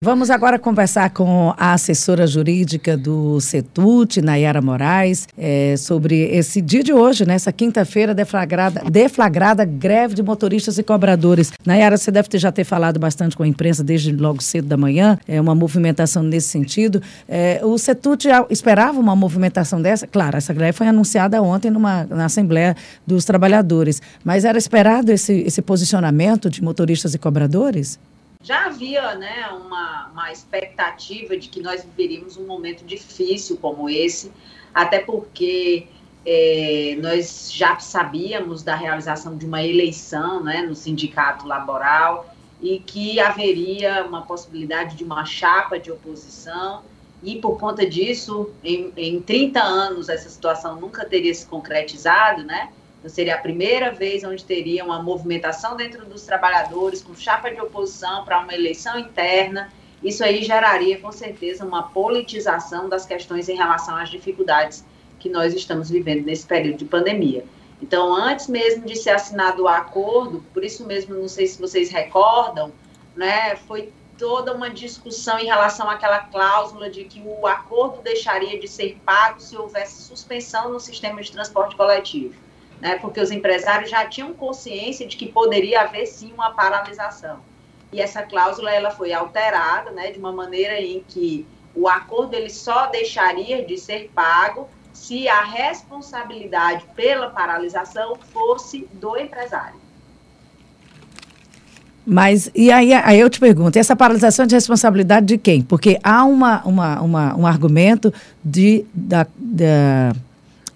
Vamos agora conversar com a assessora jurídica do CETUT, Nayara Moraes, é, sobre esse dia de hoje, nessa né, quinta-feira, deflagrada, deflagrada greve de motoristas e cobradores. Nayara, você deve ter, já ter falado bastante com a imprensa desde logo cedo da manhã, é uma movimentação nesse sentido. É, o CETUT esperava uma movimentação dessa? Claro, essa greve foi anunciada ontem numa, na Assembleia dos Trabalhadores, mas era esperado esse, esse posicionamento de motoristas e cobradores? Já havia né, uma, uma expectativa de que nós viveríamos um momento difícil como esse, até porque é, nós já sabíamos da realização de uma eleição né, no sindicato laboral e que haveria uma possibilidade de uma chapa de oposição e por conta disso, em, em 30 anos, essa situação nunca teria se concretizado, né? Então, seria a primeira vez onde teria uma movimentação dentro dos trabalhadores, com chapa de oposição para uma eleição interna. Isso aí geraria, com certeza, uma politização das questões em relação às dificuldades que nós estamos vivendo nesse período de pandemia. Então, antes mesmo de ser assinado o acordo, por isso mesmo, não sei se vocês recordam, né, foi toda uma discussão em relação àquela cláusula de que o acordo deixaria de ser pago se houvesse suspensão no sistema de transporte coletivo né, porque os empresários já tinham consciência de que poderia haver sim uma paralisação. E essa cláusula ela foi alterada, né, de uma maneira em que o acordo ele só deixaria de ser pago se a responsabilidade pela paralisação fosse do empresário. Mas, e aí, aí eu te pergunto, essa paralisação de responsabilidade de quem? Porque há uma, uma, uma um argumento de, da, da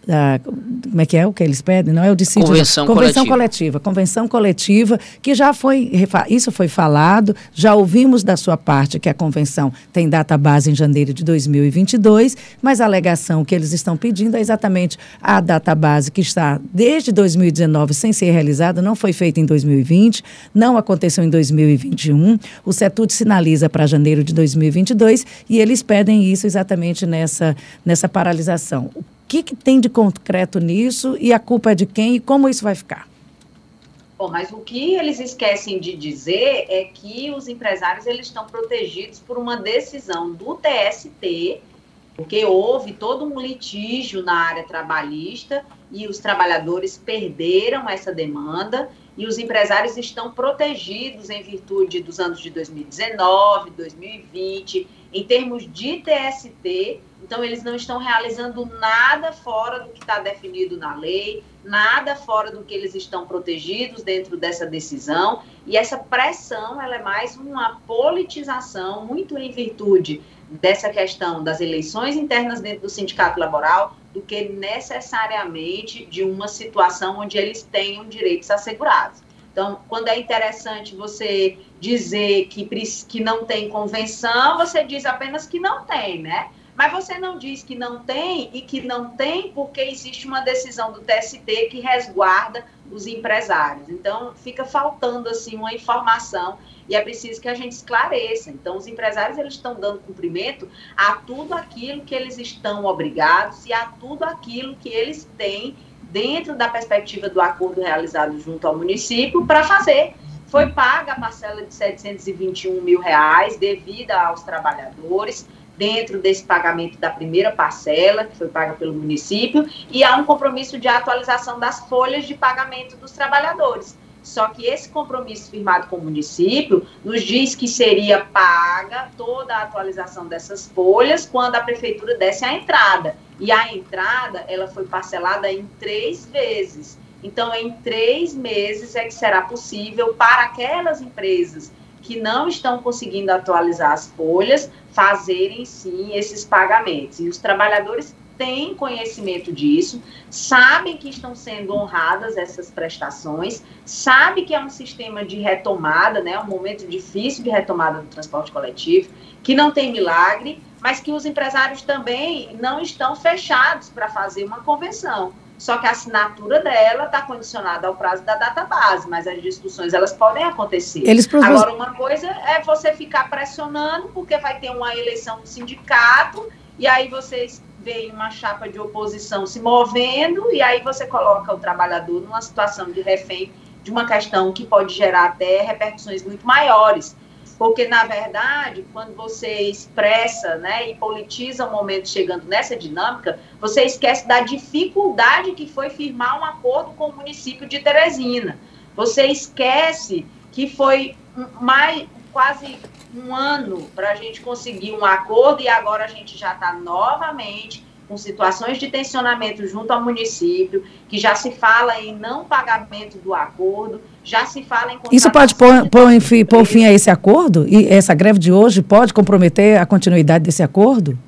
da, como é que é o que eles pedem? Não é o dissídio. Convenção, convenção coletiva. coletiva. Convenção coletiva, que já foi, isso foi falado, já ouvimos da sua parte que a convenção tem data base em janeiro de 2022, mas a alegação que eles estão pedindo é exatamente a data base que está desde 2019 sem ser realizada, não foi feita em 2020, não aconteceu em 2021. O CETUT sinaliza para janeiro de 2022 e eles pedem isso exatamente nessa, nessa paralisação que, que tem de concreto nisso e a culpa é de quem e como isso vai ficar? Bom, mas o que eles esquecem de dizer é que os empresários eles estão protegidos por uma decisão do TST, porque houve todo um litígio na área trabalhista e os trabalhadores perderam essa demanda e os empresários estão protegidos em virtude dos anos de 2019, 2020, em termos de TST, então, eles não estão realizando nada fora do que está definido na lei, nada fora do que eles estão protegidos dentro dessa decisão. E essa pressão, ela é mais uma politização, muito em virtude dessa questão das eleições internas dentro do sindicato laboral, do que necessariamente de uma situação onde eles tenham direitos assegurados. Então, quando é interessante você dizer que, que não tem convenção, você diz apenas que não tem, né? Mas você não diz que não tem e que não tem porque existe uma decisão do TST que resguarda os empresários. Então, fica faltando assim uma informação e é preciso que a gente esclareça. Então, os empresários eles estão dando cumprimento a tudo aquilo que eles estão obrigados e a tudo aquilo que eles têm dentro da perspectiva do acordo realizado junto ao município para fazer. Foi paga a parcela de 721 mil reais devida aos trabalhadores dentro desse pagamento da primeira parcela, que foi paga pelo município, e há um compromisso de atualização das folhas de pagamento dos trabalhadores. Só que esse compromisso firmado com o município nos diz que seria paga toda a atualização dessas folhas quando a prefeitura desse a entrada. E a entrada, ela foi parcelada em três vezes. Então, em três meses é que será possível para aquelas empresas que não estão conseguindo atualizar as folhas fazerem sim esses pagamentos. E os trabalhadores têm conhecimento disso, sabem que estão sendo honradas essas prestações, sabem que é um sistema de retomada, né, um momento difícil de retomada do transporte coletivo, que não tem milagre, mas que os empresários também não estão fechados para fazer uma convenção só que a assinatura dela está condicionada ao prazo da data base, mas as discussões elas podem acontecer. Eles Agora, uma coisa é você ficar pressionando, porque vai ter uma eleição do sindicato, e aí vocês veem uma chapa de oposição se movendo, e aí você coloca o trabalhador numa situação de refém de uma questão que pode gerar até repercussões muito maiores. Porque na verdade, quando você expressa, né, e politiza o um momento chegando nessa dinâmica, você esquece da dificuldade que foi firmar um acordo com o município de Teresina. Você esquece que foi mais quase um ano para a gente conseguir um acordo e agora a gente já está novamente com situações de tensionamento junto ao município, que já se fala em não pagamento do acordo, já se fala em... Isso pode pôr, pôr, pôr fim a esse acordo? E essa greve de hoje pode comprometer a continuidade desse acordo?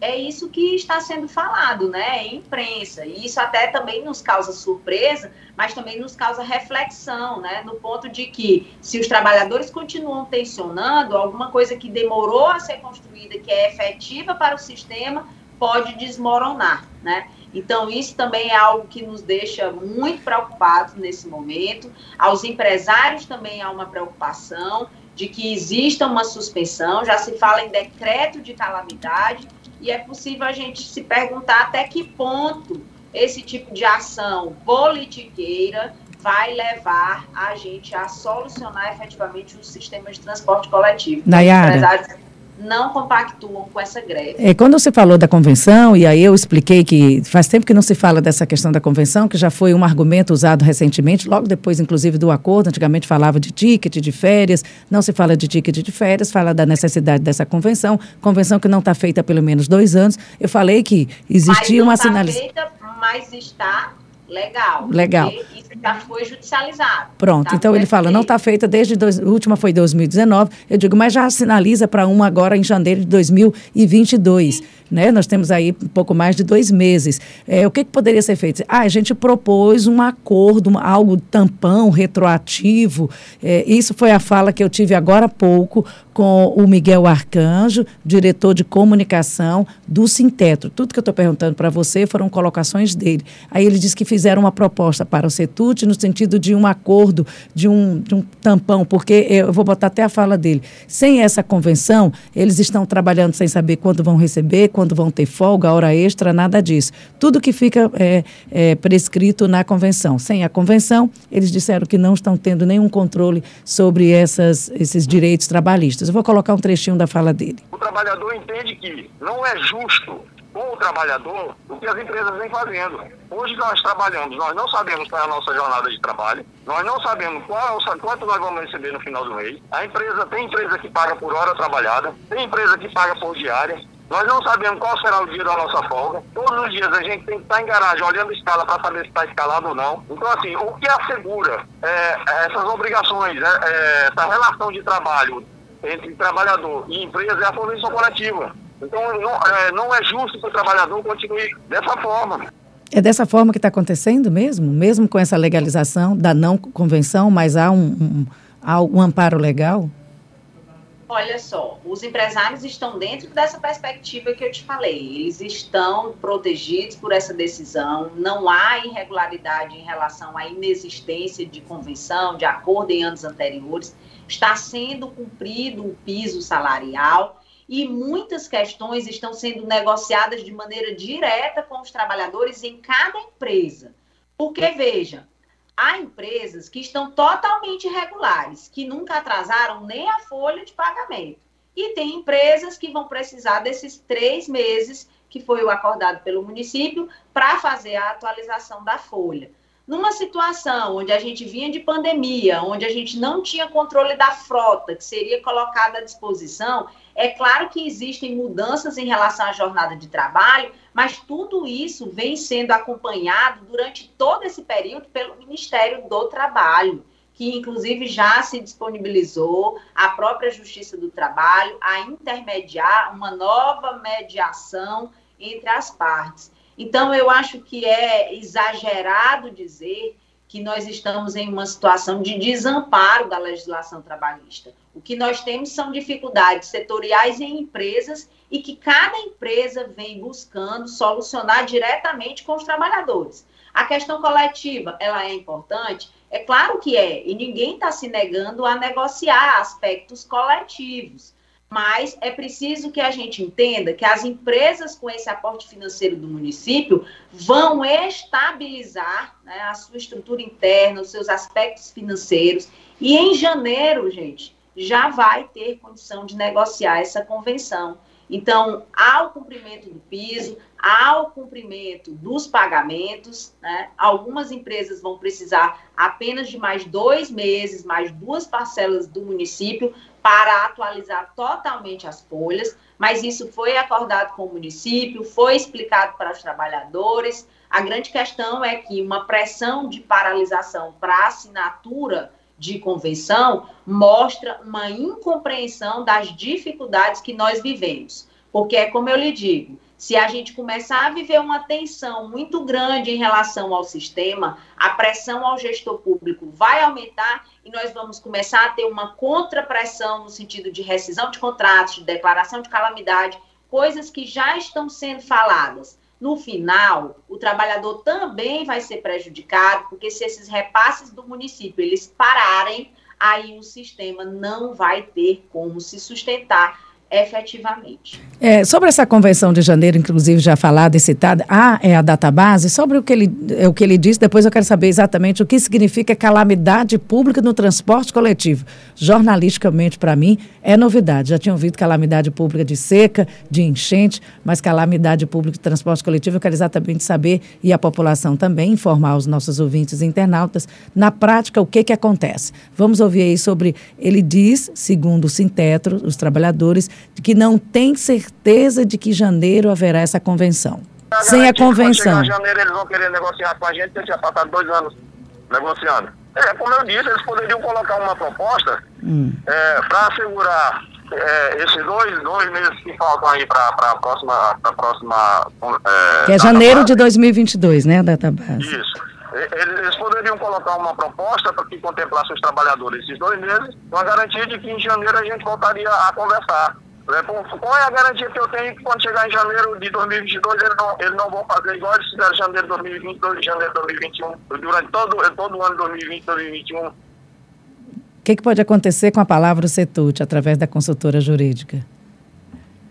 é isso que está sendo falado, né, em imprensa. E isso até também nos causa surpresa, mas também nos causa reflexão, né, no ponto de que se os trabalhadores continuam tensionando, alguma coisa que demorou a ser construída, que é efetiva para o sistema, pode desmoronar, né? Então, isso também é algo que nos deixa muito preocupados nesse momento. Aos empresários também há uma preocupação de que exista uma suspensão, já se fala em decreto de calamidade, e é possível a gente se perguntar até que ponto esse tipo de ação politiqueira vai levar a gente a solucionar efetivamente o sistema de transporte coletivo. Nayara não compactuam com essa greve. É, quando você falou da convenção, e aí eu expliquei que faz tempo que não se fala dessa questão da convenção, que já foi um argumento usado recentemente, logo depois, inclusive, do acordo. Antigamente falava de ticket de férias, não se fala de ticket de férias, fala da necessidade dessa convenção, convenção que não está feita há pelo menos dois anos. Eu falei que existia uma sinalização. Tá feita, mas está legal. Legal. Isso já foi judicializado. Pronto, tá então ele fala, não está feita desde, dois, a última foi 2019, eu digo, mas já sinaliza para uma agora em janeiro de 2022. Sim né? Nós temos aí um pouco mais de dois meses. É, o que, que poderia ser feito? Ah, a gente propôs um acordo, algo tampão, retroativo. É, isso foi a fala que eu tive agora há pouco com o Miguel Arcanjo, diretor de comunicação do Sintetro. Tudo que eu estou perguntando para você foram colocações dele. Aí ele disse que fizeram uma proposta para o CETUT no sentido de um acordo, de um, de um tampão, porque eu vou botar até a fala dele. Sem essa convenção, eles estão trabalhando sem saber quando vão receber, quando vão ter folga, hora extra, nada disso. Tudo que fica é, é, prescrito na convenção. Sem a convenção, eles disseram que não estão tendo nenhum controle sobre essas, esses direitos trabalhistas. Eu vou colocar um trechinho da fala dele. O trabalhador entende que não é justo com o trabalhador o que as empresas vêm fazendo. Hoje nós trabalhamos, nós não sabemos qual é a nossa jornada de trabalho, nós não sabemos qual, quanto nós vamos receber no final do mês. A empresa tem empresa que paga por hora trabalhada, tem empresa que paga por diária, nós não sabemos qual será o dia da nossa folga. Todos os dias a gente tem que estar em garagem olhando a escala para saber se está escalado ou não. Então, assim, o que assegura é, essas obrigações, é, é, essa relação de trabalho entre trabalhador e empresa é a convenção coletiva. Então, não é, não é justo que o trabalhador continue dessa forma. É dessa forma que está acontecendo mesmo? Mesmo com essa legalização da não convenção, mas há um, um, há um amparo legal? Olha só, os empresários estão dentro dessa perspectiva que eu te falei. Eles estão protegidos por essa decisão. Não há irregularidade em relação à inexistência de convenção, de acordo em anos anteriores. Está sendo cumprido o piso salarial e muitas questões estão sendo negociadas de maneira direta com os trabalhadores em cada empresa. Porque, veja, há empresas que estão totalmente irregulares, que nunca atrasaram nem a folha de pagamento. E tem empresas que vão precisar desses três meses que foi o acordado pelo município para fazer a atualização da folha. Numa situação onde a gente vinha de pandemia, onde a gente não tinha controle da frota que seria colocada à disposição, é claro que existem mudanças em relação à jornada de trabalho, mas tudo isso vem sendo acompanhado durante todo esse período pelo Ministério do Trabalho, que inclusive já se disponibilizou a própria Justiça do Trabalho a intermediar uma nova mediação entre as partes. Então, eu acho que é exagerado dizer que nós estamos em uma situação de desamparo da legislação trabalhista. O que nós temos são dificuldades setoriais em empresas e que cada empresa vem buscando solucionar diretamente com os trabalhadores. A questão coletiva, ela é importante? É claro que é, e ninguém está se negando a negociar aspectos coletivos. Mas é preciso que a gente entenda que as empresas com esse aporte financeiro do município vão estabilizar né, a sua estrutura interna, os seus aspectos financeiros. E em janeiro, gente, já vai ter condição de negociar essa convenção. Então, ao cumprimento do piso, ao cumprimento dos pagamentos, né, algumas empresas vão precisar apenas de mais dois meses, mais duas parcelas do município para atualizar totalmente as folhas, mas isso foi acordado com o município, foi explicado para os trabalhadores. A grande questão é que uma pressão de paralisação para assinatura de convenção mostra uma incompreensão das dificuldades que nós vivemos. Porque é como eu lhe digo, se a gente começar a viver uma tensão muito grande em relação ao sistema, a pressão ao gestor público vai aumentar e nós vamos começar a ter uma contrapressão no sentido de rescisão de contratos, de declaração de calamidade, coisas que já estão sendo faladas. No final, o trabalhador também vai ser prejudicado, porque se esses repasses do município eles pararem, aí o sistema não vai ter como se sustentar efetivamente. É, sobre essa convenção de janeiro, inclusive já falada e citada, ah, é a database, sobre o que, ele, é, o que ele disse, depois eu quero saber exatamente o que significa calamidade pública no transporte coletivo. Jornalisticamente, para mim, é novidade. Já tinha ouvido calamidade pública de seca, de enchente, mas calamidade pública de transporte coletivo, eu quero exatamente saber, e a população também, informar os nossos ouvintes e internautas, na prática, o que, que acontece. Vamos ouvir aí sobre, ele diz, segundo o Sintetro, os trabalhadores, de que não tem certeza de que janeiro haverá essa convenção. A Sem a convenção. Em janeiro eles vão querer negociar com a gente, porque já passado dois anos negociando. É, como eu disse, eles poderiam colocar uma proposta hum. é, para assegurar é, esses dois, dois meses que faltam aí para a próxima. Pra próxima é, que é janeiro de 2022, né, a database? Isso. Eles poderiam colocar uma proposta para que contemplasse os trabalhadores esses dois meses, com a garantia de que em janeiro a gente voltaria a conversar. Né? Qual é a garantia que eu tenho que quando chegar em janeiro de 2022 eles não, eles não vão fazer igual eles fizeram em janeiro de 2020, janeiro de 2021, durante todo, todo o ano de 2020, 2021? O que, que pode acontecer com a palavra CETUT através da consultora jurídica?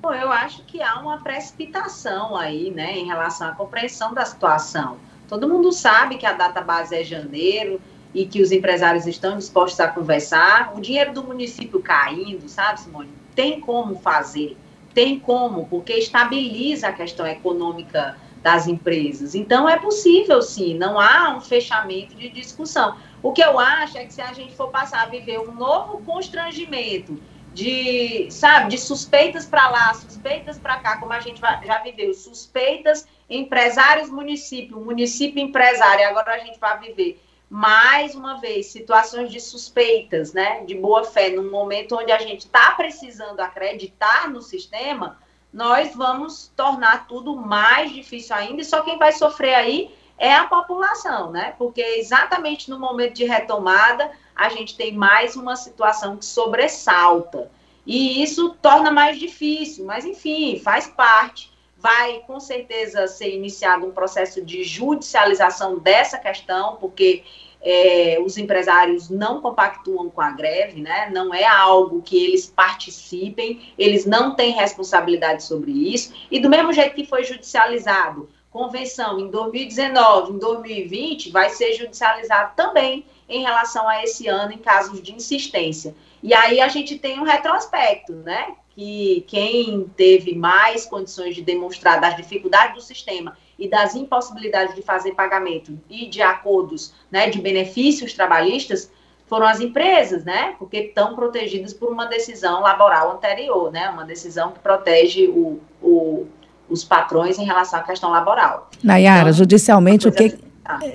Bom, eu acho que há uma precipitação aí, né, em relação à compreensão da situação. Todo mundo sabe que a data base é janeiro e que os empresários estão dispostos a conversar. O dinheiro do município caindo, sabe, Simone? Tem como fazer, tem como, porque estabiliza a questão econômica das empresas. Então, é possível, sim, não há um fechamento de discussão. O que eu acho é que se a gente for passar a viver um novo constrangimento de, sabe, de suspeitas para lá, suspeitas para cá, como a gente já viveu, suspeitas empresários município, município empresário, agora a gente vai viver mais uma vez, situações de suspeitas, né, de boa fé, num momento onde a gente está precisando acreditar no sistema, nós vamos tornar tudo mais difícil ainda, e só quem vai sofrer aí é a população, né? Porque exatamente no momento de retomada, a gente tem mais uma situação que sobressalta. E isso torna mais difícil, mas enfim, faz parte. Vai com certeza ser iniciado um processo de judicialização dessa questão, porque é, os empresários não compactuam com a greve, né? não é algo que eles participem, eles não têm responsabilidade sobre isso, e do mesmo jeito que foi judicializado convenção em 2019, em 2020, vai ser judicializado também em relação a esse ano em casos de insistência. E aí a gente tem um retrospecto, né? Que quem teve mais condições de demonstrar das dificuldades do sistema e das impossibilidades de fazer pagamento e de acordos né, de benefícios trabalhistas foram as empresas, né? Porque estão protegidas por uma decisão laboral anterior, né? Uma decisão que protege o, o, os patrões em relação à questão laboral. Nayara, então, judicialmente, o que,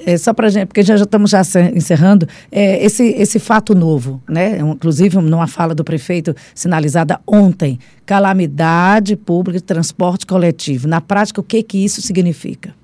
é, só para gente, porque já, já estamos já encerrando, é, esse, esse fato novo, né? Inclusive, numa fala do prefeito sinalizada ontem, calamidade pública de transporte coletivo. Na prática, o que, que isso significa?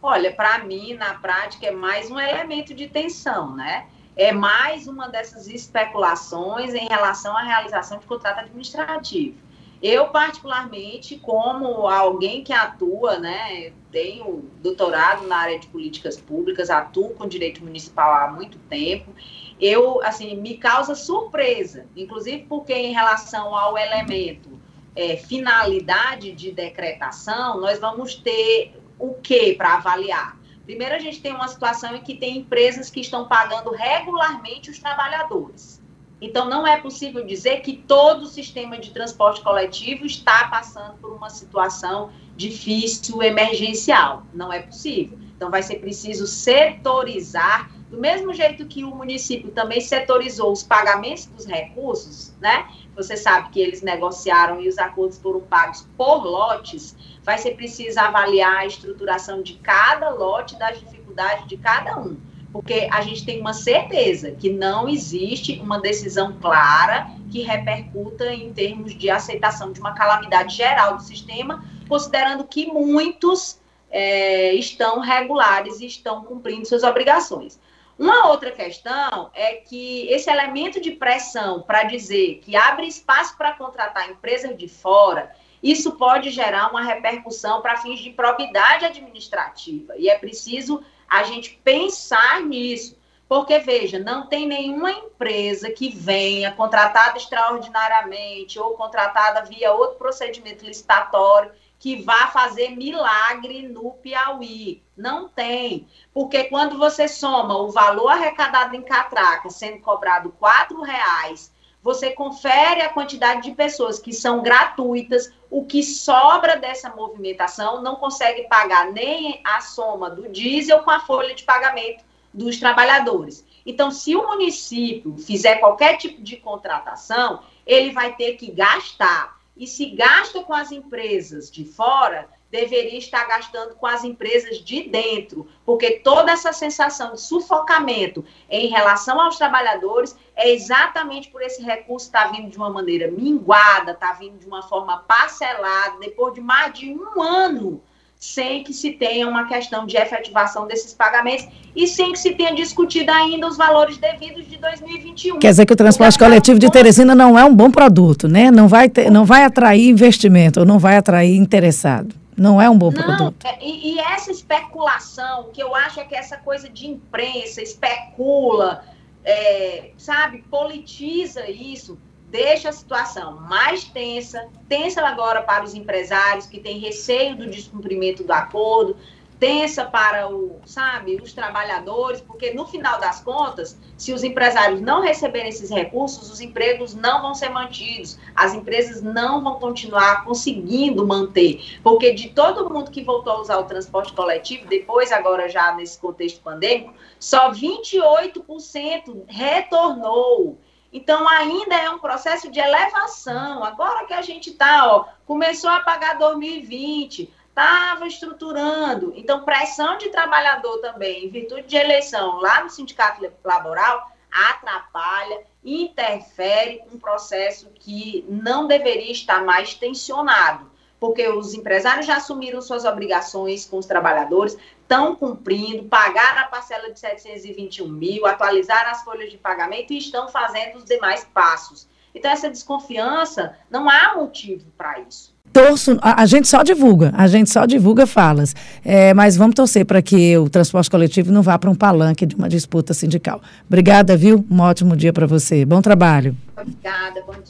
Olha, para mim, na prática, é mais um elemento de tensão, né? É mais uma dessas especulações em relação à realização de contrato administrativo. Eu, particularmente, como alguém que atua, né, tenho doutorado na área de políticas públicas, atuo com direito municipal há muito tempo, eu, assim, me causa surpresa, inclusive porque em relação ao elemento é, finalidade de decretação, nós vamos ter o que para avaliar? Primeiro, a gente tem uma situação em que tem empresas que estão pagando regularmente os trabalhadores. Então, não é possível dizer que todo o sistema de transporte coletivo está passando por uma situação difícil, emergencial. Não é possível. Então, vai ser preciso setorizar, do mesmo jeito que o município também setorizou os pagamentos dos recursos, né? Você sabe que eles negociaram e os acordos foram pagos por lotes. Vai ser preciso avaliar a estruturação de cada lote, das dificuldades de cada um porque a gente tem uma certeza que não existe uma decisão clara que repercuta em termos de aceitação de uma calamidade geral do sistema, considerando que muitos é, estão regulares e estão cumprindo suas obrigações. Uma outra questão é que esse elemento de pressão para dizer que abre espaço para contratar empresas de fora, isso pode gerar uma repercussão para fins de probidade administrativa. E é preciso a gente pensar nisso. Porque, veja, não tem nenhuma empresa que venha contratada extraordinariamente ou contratada via outro procedimento licitatório que vá fazer milagre no Piauí. Não tem. Porque quando você soma o valor arrecadado em catraca sendo cobrado R$ reais você confere a quantidade de pessoas que são gratuitas, o que sobra dessa movimentação não consegue pagar nem a soma do diesel com a folha de pagamento dos trabalhadores. Então, se o município fizer qualquer tipo de contratação, ele vai ter que gastar. E se gasta com as empresas de fora, deveria estar gastando com as empresas de dentro, porque toda essa sensação de sufocamento em relação aos trabalhadores é exatamente por esse recurso estar tá vindo de uma maneira minguada, está vindo de uma forma parcelada, depois de mais de um ano sem que se tenha uma questão de efetivação desses pagamentos e sem que se tenha discutido ainda os valores devidos de 2021. Quer dizer que o transporte coletivo de Teresina não é um bom produto, né? Não vai, ter, não vai atrair investimento, ou não vai atrair interessado. Não é um bom não, produto. É, e, e, essa especulação, que eu acho é que essa coisa de imprensa especula, é, sabe, politiza isso, deixa a situação mais tensa, tensa agora para os empresários que têm receio do descumprimento do acordo, tensa para o, sabe, os trabalhadores, porque no final das contas, se os empresários não receberem esses recursos, os empregos não vão ser mantidos, as empresas não vão continuar conseguindo manter, porque de todo mundo que voltou a usar o transporte coletivo, depois agora já nesse contexto pandêmico, só 28% retornou. Então, ainda é um processo de elevação. Agora que a gente está, começou a pagar 2020, estava estruturando. Então, pressão de trabalhador também, em virtude de eleição lá no sindicato laboral, atrapalha, interfere um processo que não deveria estar mais tensionado, porque os empresários já assumiram suas obrigações com os trabalhadores, estão cumprindo, pagaram a parcela de 721 mil, atualizaram as folhas de pagamento e estão fazendo os demais passos. Então, essa desconfiança, não há motivo para isso torço, a, a, gente só divulga, a gente só divulga falas, é, mas vamos torcer para que o transporte coletivo não vá para um palanque de uma disputa sindical. Obrigada, viu? Um ótimo dia para você. Bom trabalho. Obrigada, bom dia.